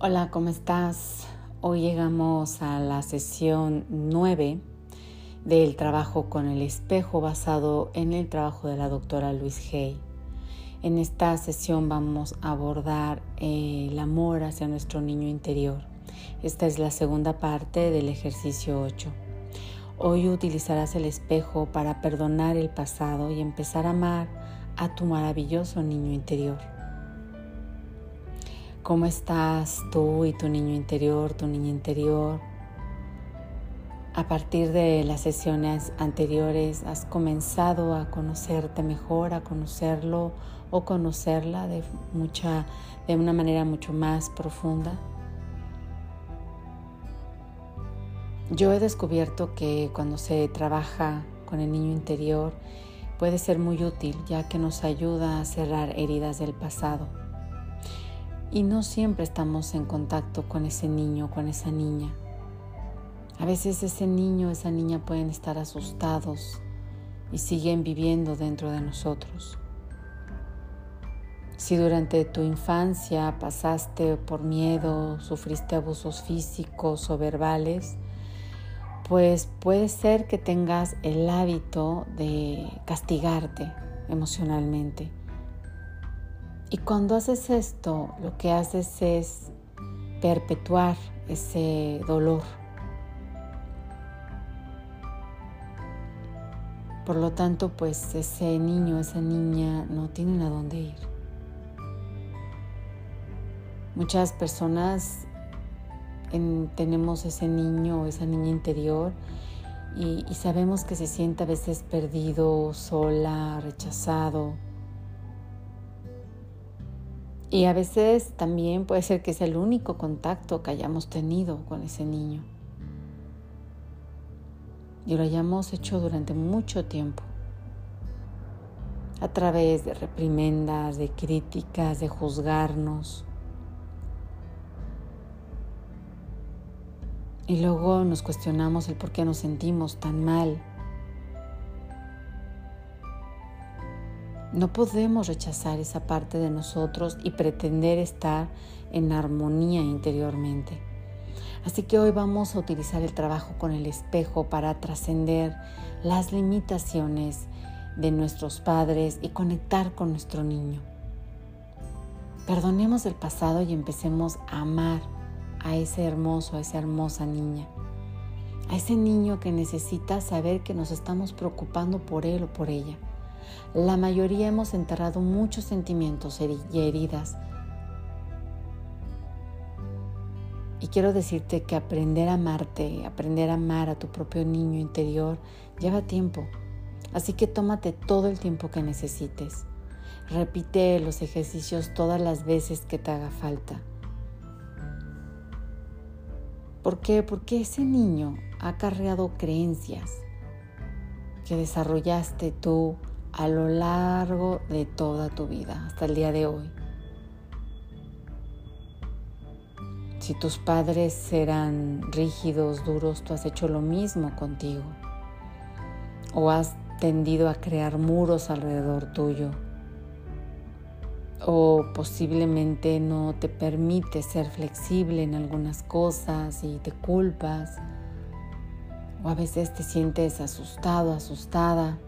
Hola, ¿cómo estás? Hoy llegamos a la sesión 9 del trabajo con el espejo basado en el trabajo de la doctora Luis Hay. En esta sesión vamos a abordar el amor hacia nuestro niño interior. Esta es la segunda parte del ejercicio 8. Hoy utilizarás el espejo para perdonar el pasado y empezar a amar a tu maravilloso niño interior. ¿Cómo estás tú y tu niño interior, tu niña interior? A partir de las sesiones anteriores has comenzado a conocerte mejor, a conocerlo o conocerla de mucha de una manera mucho más profunda. Yo he descubierto que cuando se trabaja con el niño interior puede ser muy útil ya que nos ayuda a cerrar heridas del pasado y no siempre estamos en contacto con ese niño, con esa niña. A veces ese niño, esa niña pueden estar asustados y siguen viviendo dentro de nosotros. Si durante tu infancia pasaste por miedo, sufriste abusos físicos o verbales, pues puede ser que tengas el hábito de castigarte emocionalmente y cuando haces esto, lo que haces es perpetuar ese dolor. Por lo tanto, pues ese niño, esa niña no tienen a dónde ir. Muchas personas tenemos ese niño o esa niña interior y, y sabemos que se siente a veces perdido, sola, rechazado y a veces también puede ser que sea el único contacto que hayamos tenido con ese niño. Y lo hayamos hecho durante mucho tiempo. A través de reprimendas, de críticas, de juzgarnos. Y luego nos cuestionamos el por qué nos sentimos tan mal No podemos rechazar esa parte de nosotros y pretender estar en armonía interiormente. Así que hoy vamos a utilizar el trabajo con el espejo para trascender las limitaciones de nuestros padres y conectar con nuestro niño. Perdonemos el pasado y empecemos a amar a ese hermoso, a esa hermosa niña. A ese niño que necesita saber que nos estamos preocupando por él o por ella la mayoría hemos enterrado muchos sentimientos y heridas. Y quiero decirte que aprender a amarte, aprender a amar a tu propio niño interior, lleva tiempo. Así que tómate todo el tiempo que necesites. Repite los ejercicios todas las veces que te haga falta. ¿Por qué? Porque ese niño ha cargado creencias que desarrollaste tú a lo largo de toda tu vida, hasta el día de hoy. Si tus padres eran rígidos, duros, tú has hecho lo mismo contigo. O has tendido a crear muros alrededor tuyo. O posiblemente no te permite ser flexible en algunas cosas y te culpas. O a veces te sientes asustado, asustada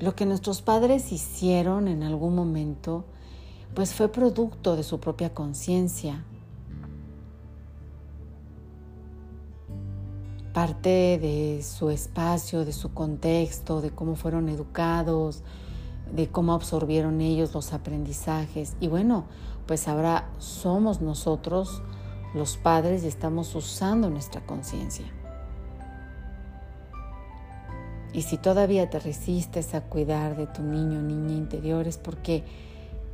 Lo que nuestros padres hicieron en algún momento, pues fue producto de su propia conciencia. Parte de su espacio, de su contexto, de cómo fueron educados, de cómo absorbieron ellos los aprendizajes. Y bueno, pues ahora somos nosotros los padres y estamos usando nuestra conciencia. Y si todavía te resistes a cuidar de tu niño o niña interior es porque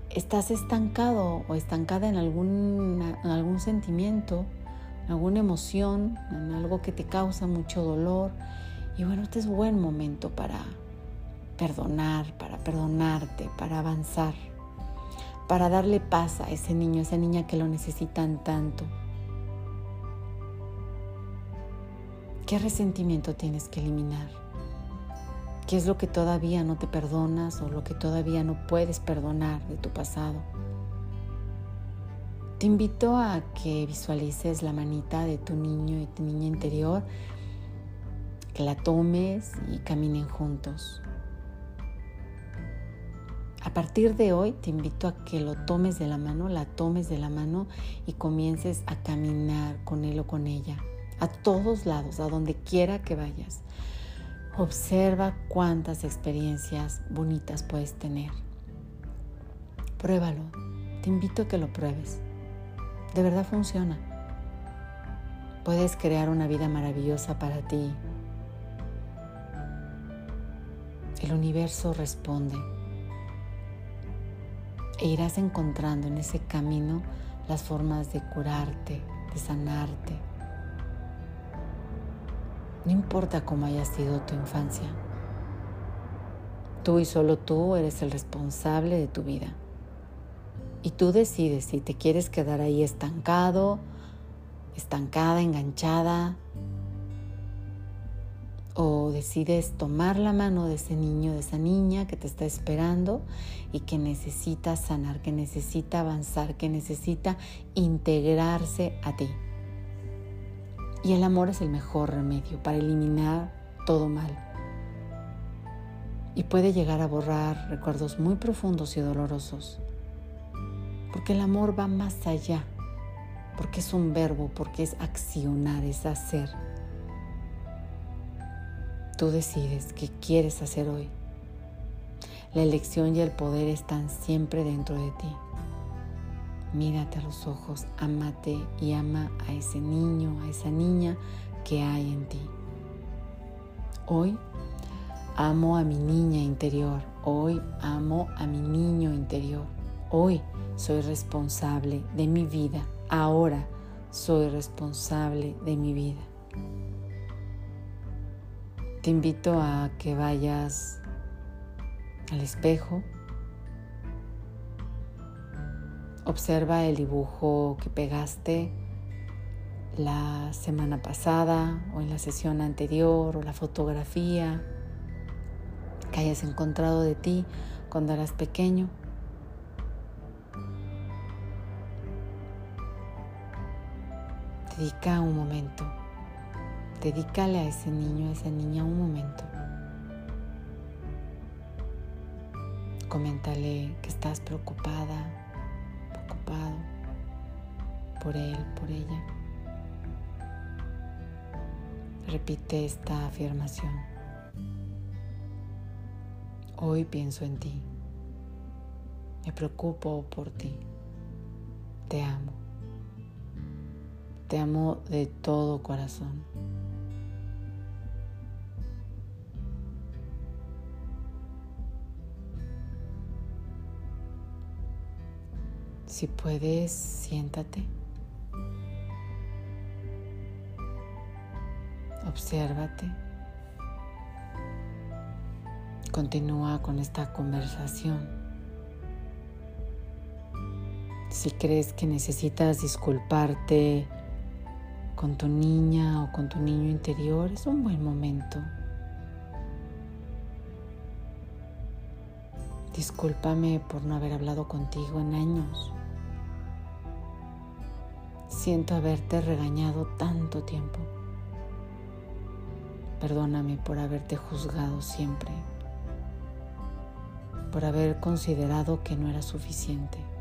estás estancado o estancada en algún, en algún sentimiento, en alguna emoción, en algo que te causa mucho dolor. Y bueno, este es buen momento para perdonar, para perdonarte, para avanzar, para darle paz a ese niño, a esa niña que lo necesitan tanto. ¿Qué resentimiento tienes que eliminar? ¿Qué es lo que todavía no te perdonas o lo que todavía no puedes perdonar de tu pasado? Te invito a que visualices la manita de tu niño y tu niña interior, que la tomes y caminen juntos. A partir de hoy te invito a que lo tomes de la mano, la tomes de la mano y comiences a caminar con él o con ella, a todos lados, a donde quiera que vayas. Observa cuántas experiencias bonitas puedes tener. Pruébalo, te invito a que lo pruebes. De verdad funciona. Puedes crear una vida maravillosa para ti. El universo responde e irás encontrando en ese camino las formas de curarte, de sanarte. No importa cómo haya sido tu infancia, tú y solo tú eres el responsable de tu vida. Y tú decides si te quieres quedar ahí estancado, estancada, enganchada, o decides tomar la mano de ese niño, de esa niña que te está esperando y que necesita sanar, que necesita avanzar, que necesita integrarse a ti. Y el amor es el mejor remedio para eliminar todo mal. Y puede llegar a borrar recuerdos muy profundos y dolorosos. Porque el amor va más allá. Porque es un verbo, porque es accionar, es hacer. Tú decides qué quieres hacer hoy. La elección y el poder están siempre dentro de ti. Mírate a los ojos, amate y ama a ese niño, a esa niña que hay en ti. Hoy amo a mi niña interior. Hoy amo a mi niño interior. Hoy soy responsable de mi vida. Ahora soy responsable de mi vida. Te invito a que vayas al espejo. Observa el dibujo que pegaste la semana pasada o en la sesión anterior o la fotografía que hayas encontrado de ti cuando eras pequeño. Dedica un momento Dedícale a ese niño, a esa niña un momento. Coméntale que estás preocupada, preocupado por él, por ella. Repite esta afirmación. Hoy pienso en ti. Me preocupo por ti. Te amo. Te amo de todo corazón. Si puedes, siéntate. Obsérvate. Continúa con esta conversación. Si crees que necesitas disculparte con tu niña o con tu niño interior, es un buen momento. Discúlpame por no haber hablado contigo en años. Siento haberte regañado tanto tiempo. Perdóname por haberte juzgado siempre, por haber considerado que no era suficiente.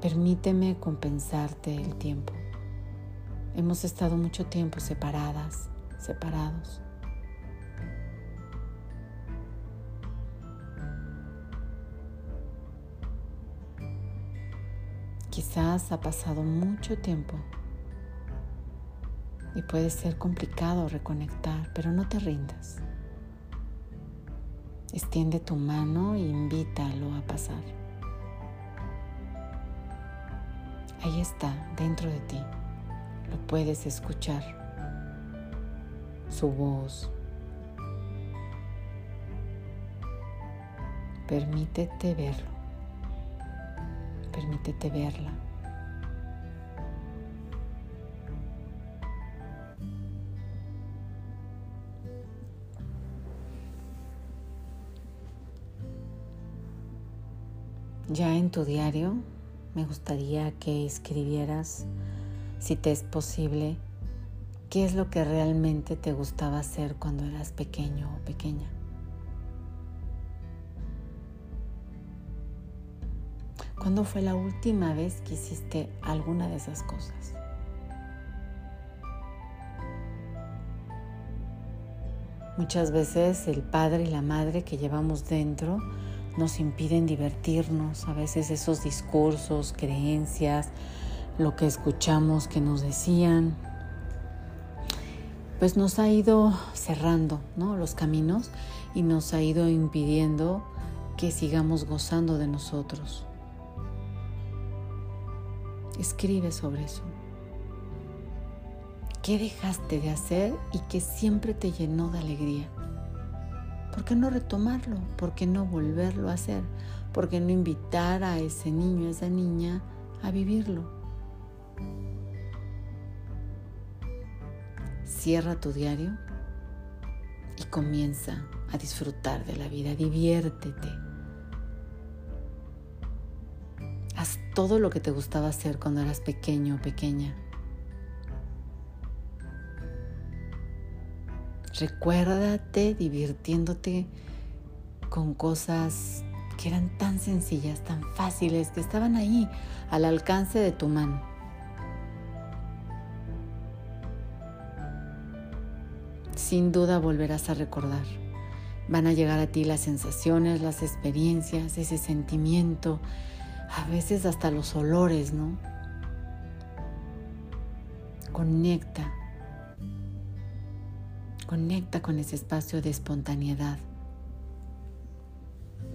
Permíteme compensarte el tiempo. Hemos estado mucho tiempo separadas, separados. Quizás ha pasado mucho tiempo y puede ser complicado reconectar, pero no te rindas. Extiende tu mano e invítalo a pasar. Ahí está, dentro de ti. Lo puedes escuchar. Su voz. Permítete verlo. Permítete verla. Ya en tu diario me gustaría que escribieras, si te es posible, qué es lo que realmente te gustaba hacer cuando eras pequeño o pequeña. ¿Cuándo fue la última vez que hiciste alguna de esas cosas? Muchas veces el padre y la madre que llevamos dentro nos impiden divertirnos, a veces esos discursos, creencias, lo que escuchamos que nos decían, pues nos ha ido cerrando ¿no? los caminos y nos ha ido impidiendo que sigamos gozando de nosotros. Escribe sobre eso. ¿Qué dejaste de hacer y que siempre te llenó de alegría? ¿Por qué no retomarlo? ¿Por qué no volverlo a hacer? ¿Por qué no invitar a ese niño, a esa niña a vivirlo? Cierra tu diario y comienza a disfrutar de la vida, diviértete. Haz todo lo que te gustaba hacer cuando eras pequeño o pequeña. Recuérdate divirtiéndote con cosas que eran tan sencillas, tan fáciles, que estaban ahí al alcance de tu mano. Sin duda volverás a recordar. Van a llegar a ti las sensaciones, las experiencias, ese sentimiento, a veces hasta los olores, ¿no? Conecta Conecta con ese espacio de espontaneidad.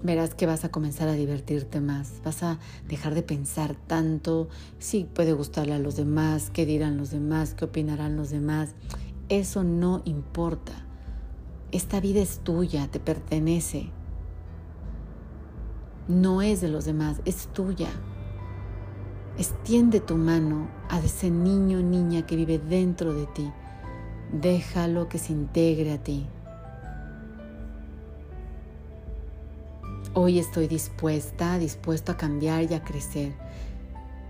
Verás que vas a comenzar a divertirte más, vas a dejar de pensar tanto si puede gustarle a los demás, qué dirán los demás, qué opinarán los demás. Eso no importa. Esta vida es tuya, te pertenece. No es de los demás, es tuya. Extiende tu mano a ese niño niña que vive dentro de ti Déjalo que se integre a ti. Hoy estoy dispuesta, dispuesto a cambiar y a crecer.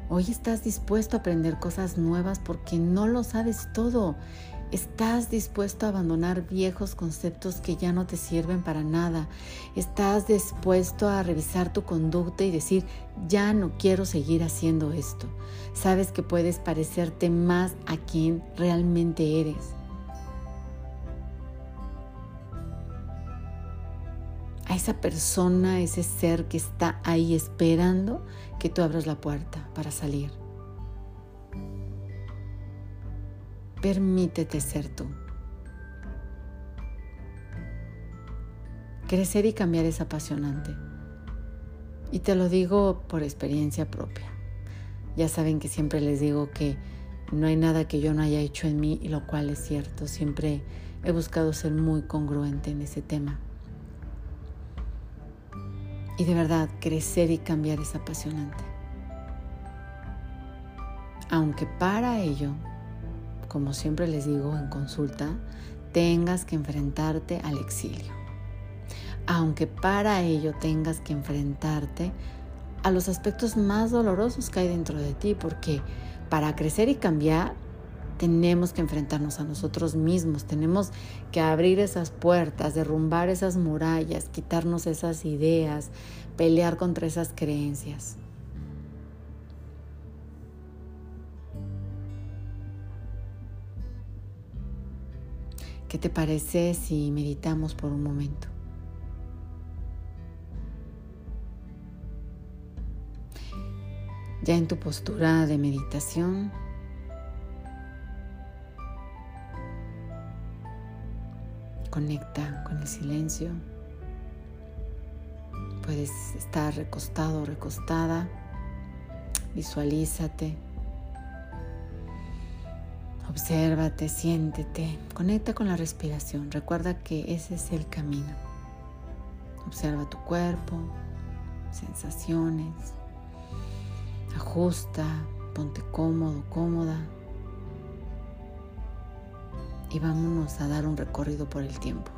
Hoy estás dispuesto a aprender cosas nuevas porque no lo sabes todo. Estás dispuesto a abandonar viejos conceptos que ya no te sirven para nada. Estás dispuesto a revisar tu conducta y decir, ya no quiero seguir haciendo esto. Sabes que puedes parecerte más a quien realmente eres. A esa persona, ese ser que está ahí esperando que tú abras la puerta para salir. Permítete ser tú. Crecer y cambiar es apasionante. Y te lo digo por experiencia propia. Ya saben que siempre les digo que no hay nada que yo no haya hecho en mí, y lo cual es cierto. Siempre he buscado ser muy congruente en ese tema. Y de verdad, crecer y cambiar es apasionante. Aunque para ello, como siempre les digo en consulta, tengas que enfrentarte al exilio. Aunque para ello tengas que enfrentarte a los aspectos más dolorosos que hay dentro de ti, porque para crecer y cambiar tenemos que enfrentarnos a nosotros mismos, tenemos que abrir esas puertas, derrumbar esas murallas, quitarnos esas ideas, pelear contra esas creencias. ¿Qué te parece si meditamos por un momento? Ya en tu postura de meditación, Conecta con el silencio. Puedes estar recostado o recostada. Visualízate. Obsérvate, siéntete. Conecta con la respiración. Recuerda que ese es el camino. Observa tu cuerpo, sensaciones. Ajusta, ponte cómodo, cómoda y vámonos a dar un recorrido por el tiempo.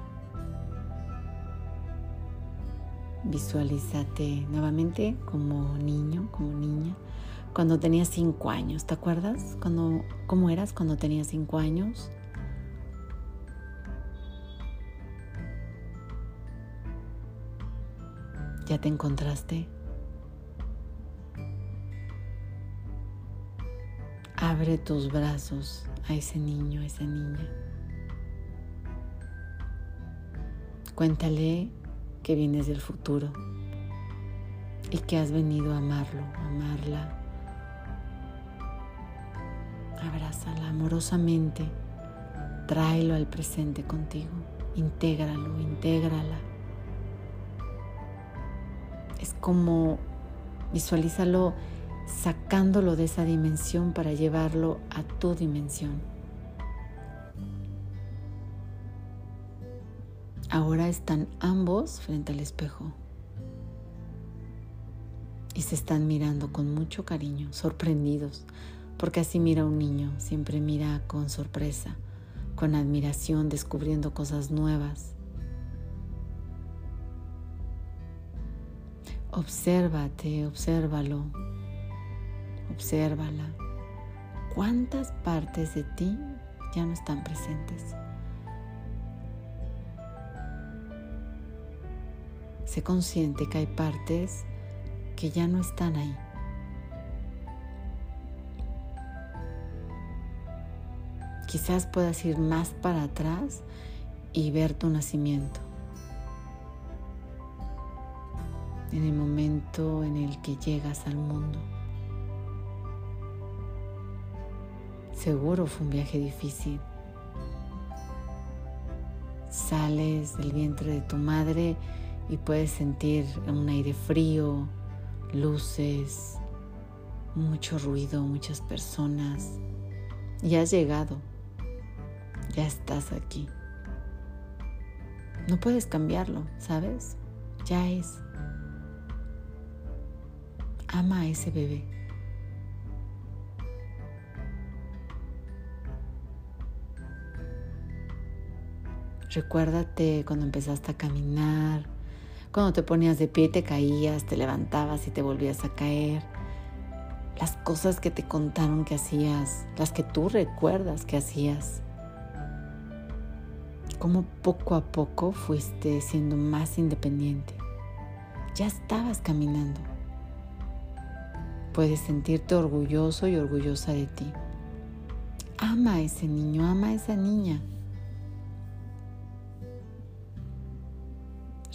visualízate nuevamente como niño, como niña, cuando tenías cinco años. ¿Te acuerdas? Cuando, ¿Cómo eras cuando tenías cinco años? ¿Ya te encontraste? Abre tus brazos a ese niño, a esa niña. Cuéntale que vienes del futuro y que has venido a amarlo, a amarla. Abrázala amorosamente, tráelo al presente contigo, intégralo, intégrala. Es como visualízalo sacándolo de esa dimensión para llevarlo a tu dimensión. Ahora están ambos frente al espejo y se están mirando con mucho cariño, sorprendidos, porque así mira un niño, siempre mira con sorpresa, con admiración, descubriendo cosas nuevas. Obsérvate, obsérvalo, obsérvala. ¿Cuántas partes de ti ya no están presentes? Sé consciente que hay partes que ya no están ahí. Quizás puedas ir más para atrás y ver tu nacimiento. En el momento en el que llegas al mundo. Seguro fue un viaje difícil. Sales del vientre de tu madre y puedes sentir un aire frío, luces, mucho ruido, muchas personas. Y has llegado, ya estás aquí. No puedes cambiarlo, ¿sabes? Ya es. Ama a ese bebé. Recuérdate cuando empezaste a caminar, cuando te ponías de pie, te caías, te levantabas y te volvías a caer. Las cosas que te contaron que hacías, las que tú recuerdas que hacías. Cómo poco a poco fuiste siendo más independiente. Ya estabas caminando. Puedes sentirte orgulloso y orgullosa de ti. Ama a ese niño, ama a esa niña.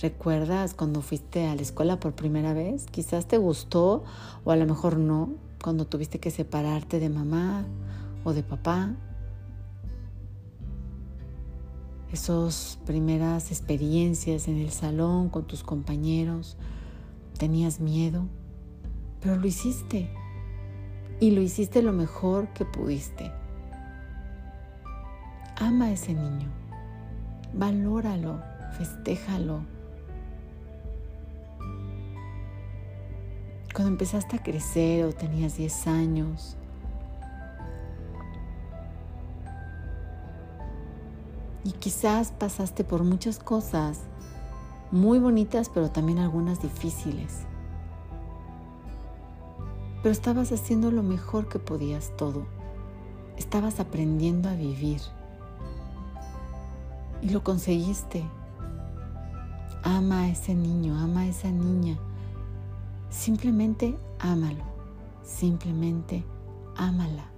¿Recuerdas cuando fuiste a la escuela por primera vez? Quizás te gustó o a lo mejor no, cuando tuviste que separarte de mamá o de papá. Esas primeras experiencias en el salón con tus compañeros, tenías miedo, pero lo hiciste. Y lo hiciste lo mejor que pudiste. Ama a ese niño, valóralo, festéjalo Cuando empezaste a crecer o tenías 10 años, y quizás pasaste por muchas cosas muy bonitas, pero también algunas difíciles. Pero estabas haciendo lo mejor que podías todo. Estabas aprendiendo a vivir. Y lo conseguiste. Ama a ese niño, ama a esa niña Simplemente ámalo, simplemente ámala.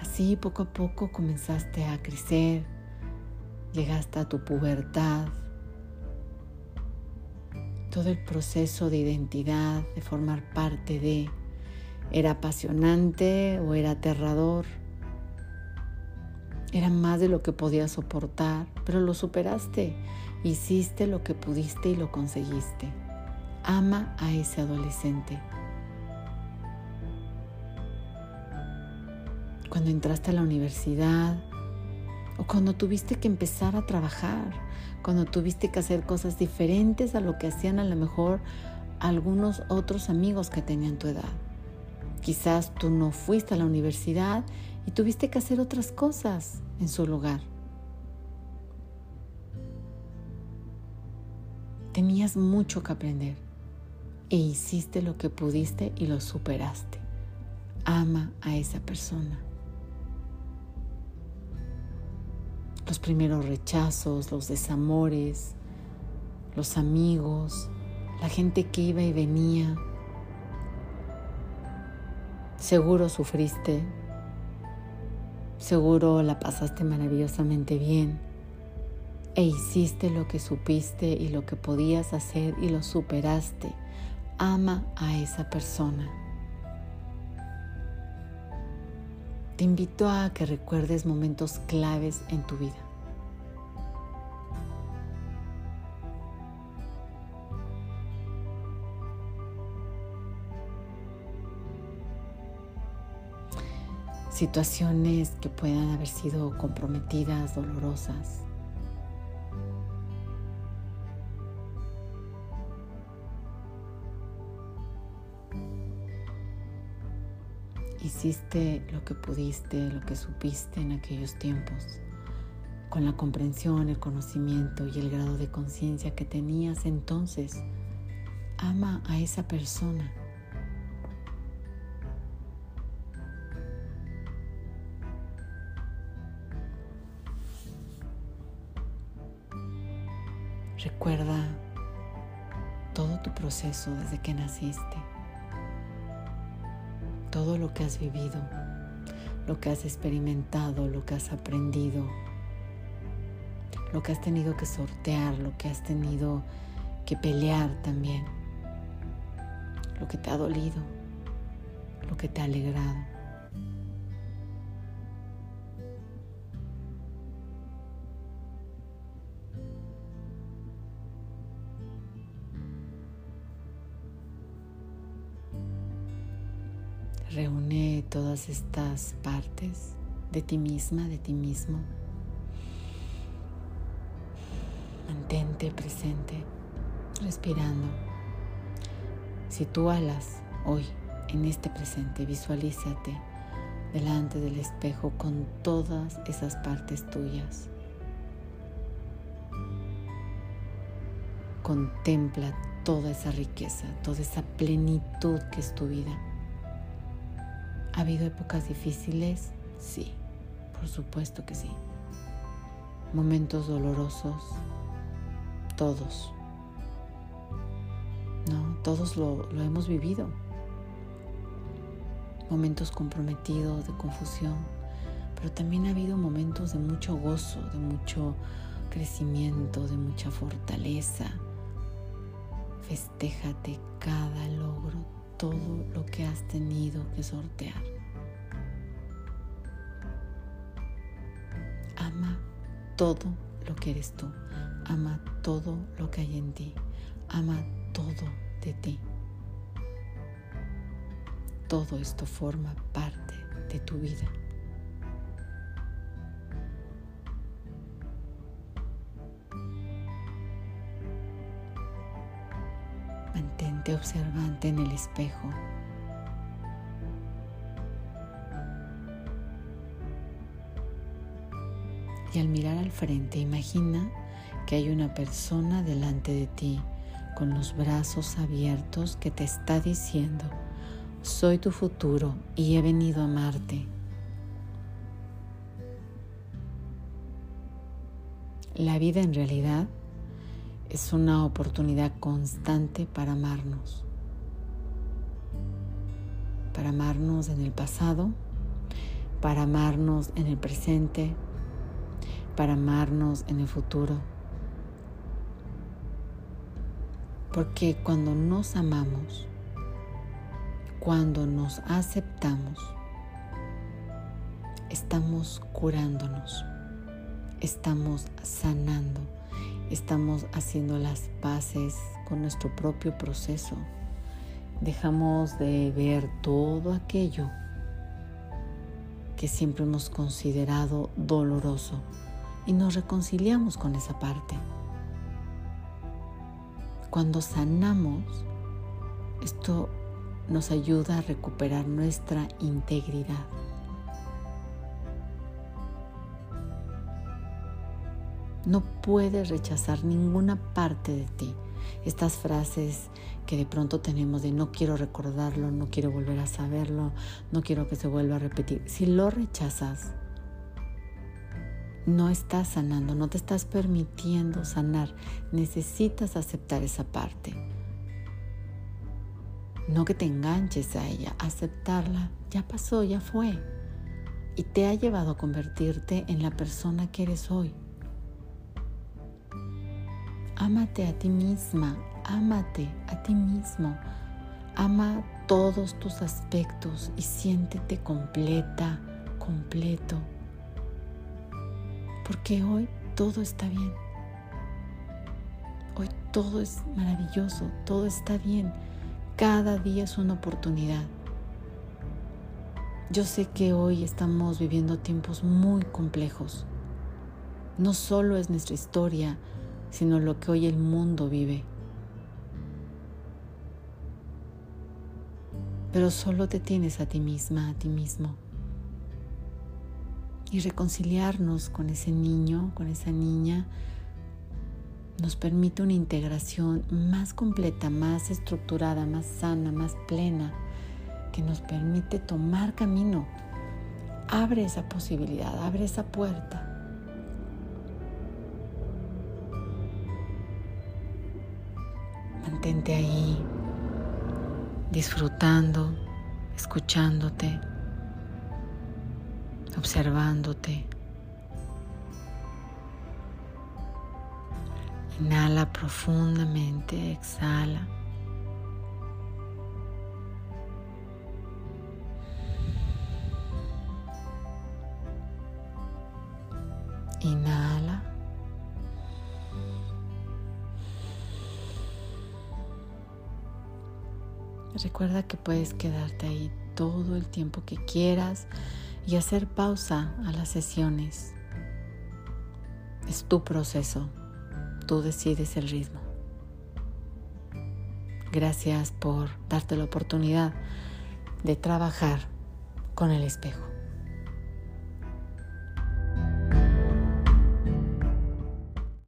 Así poco a poco comenzaste a crecer, llegaste a tu pubertad, todo el proceso de identidad, de formar parte de, era apasionante o era aterrador, era más de lo que podías soportar, pero lo superaste Hiciste lo que pudiste y lo conseguiste. Ama a ese adolescente. Cuando entraste a la universidad o cuando tuviste que empezar a trabajar, cuando tuviste que hacer cosas diferentes a lo que hacían a lo mejor algunos otros amigos que tenían tu edad. Quizás tú no fuiste a la universidad y tuviste que hacer otras cosas en su lugar. Tenías mucho que aprender e hiciste lo que pudiste y lo superaste. Ama a esa persona. Los primeros rechazos, los desamores, los amigos, la gente que iba y venía. Seguro sufriste, seguro la pasaste maravillosamente bien e hiciste lo que supiste y lo que podías hacer y lo superaste. Ama a esa persona. Te invito a que recuerdes momentos claves en tu vida. situaciones que puedan haber sido comprometidas, dolorosas. Hiciste lo que pudiste, lo que supiste en aquellos tiempos, con la comprensión, el conocimiento y el grado de conciencia que tenías entonces. Ama a esa persona Recuerda todo tu proceso desde que naciste, todo lo que has vivido, lo que has experimentado, lo que has aprendido, lo que has tenido que sortear, lo que has tenido que pelear también, lo que te ha dolido, lo que te ha alegrado. Todas estas partes de ti misma, de ti mismo. Mantente presente, respirando. Si tú alas hoy en este presente, visualízate delante del espejo con todas esas partes tuyas. Contempla toda esa riqueza, toda esa plenitud que es tu vida. ¿Ha habido épocas difíciles? Sí, por supuesto que sí. Momentos dolorosos, todos. No, todos lo, lo hemos vivido. Momentos comprometidos, de confusión, pero también ha habido momentos de mucho gozo, de mucho crecimiento, de mucha fortaleza. Festéjate cada logro, todo lo que has tenido que sortear. Ama todo lo que eres tú. Ama todo lo que hay en ti. Ama todo de ti. Todo esto forma parte de tu vida. Mantente observante en el espejo. Y al mirar al frente, imagina que hay una persona delante de ti con los brazos abiertos que te está diciendo, soy tu futuro y he venido a amarte. La vida en realidad es una oportunidad constante para amarnos. Para amarnos en el pasado, para amarnos en el presente, para amarnos en el futuro. Porque cuando nos amamos, cuando nos aceptamos, estamos curándonos, estamos sanando estamos haciendo las paces con nuestro propio proceso. Dejamos de ver todo aquello que siempre hemos considerado doloroso y nos reconciliamos con esa parte. Cuando sanamos, esto nos ayuda a recuperar nuestra integridad. No puedes rechazar ninguna parte de ti, estas frases que de pronto tenemos de no quiero recordarlo, no quiero volver a saberlo, no quiero que se vuelva a repetir. Si lo rechazas, no estás sanando, no te estás permitiendo sanar. Necesitas aceptar esa parte. No que te enganches a ella, aceptarla. Ya pasó, ya fue. Y te ha llevado a convertirte en la persona que eres hoy. Ámate a ti misma, ámate a ti mismo. Ama todos tus aspectos y siéntete completa, completo. Porque hoy todo está bien. Hoy todo es maravilloso, todo está bien. Cada día es una oportunidad. Yo sé que hoy estamos viviendo tiempos muy complejos. No solo es nuestra historia, sino lo que hoy el mundo vive. Pero solo te tienes a ti misma, a ti mismo. Y reconciliarnos con ese niño, con esa niña, nos permite una integración más completa, más estructurada, más sana, más plena, que nos permite tomar camino. Abre esa posibilidad, abre esa puerta. Mantente ahí, disfrutando, escuchándote, observándote. Inhala profundamente, exhala. Inhala. Recuerda que puedes quedarte ahí todo el tiempo que quieras y hacer pausa a las sesiones. Es tu proceso, tú decides el ritmo. Gracias por darte la oportunidad de trabajar con el espejo.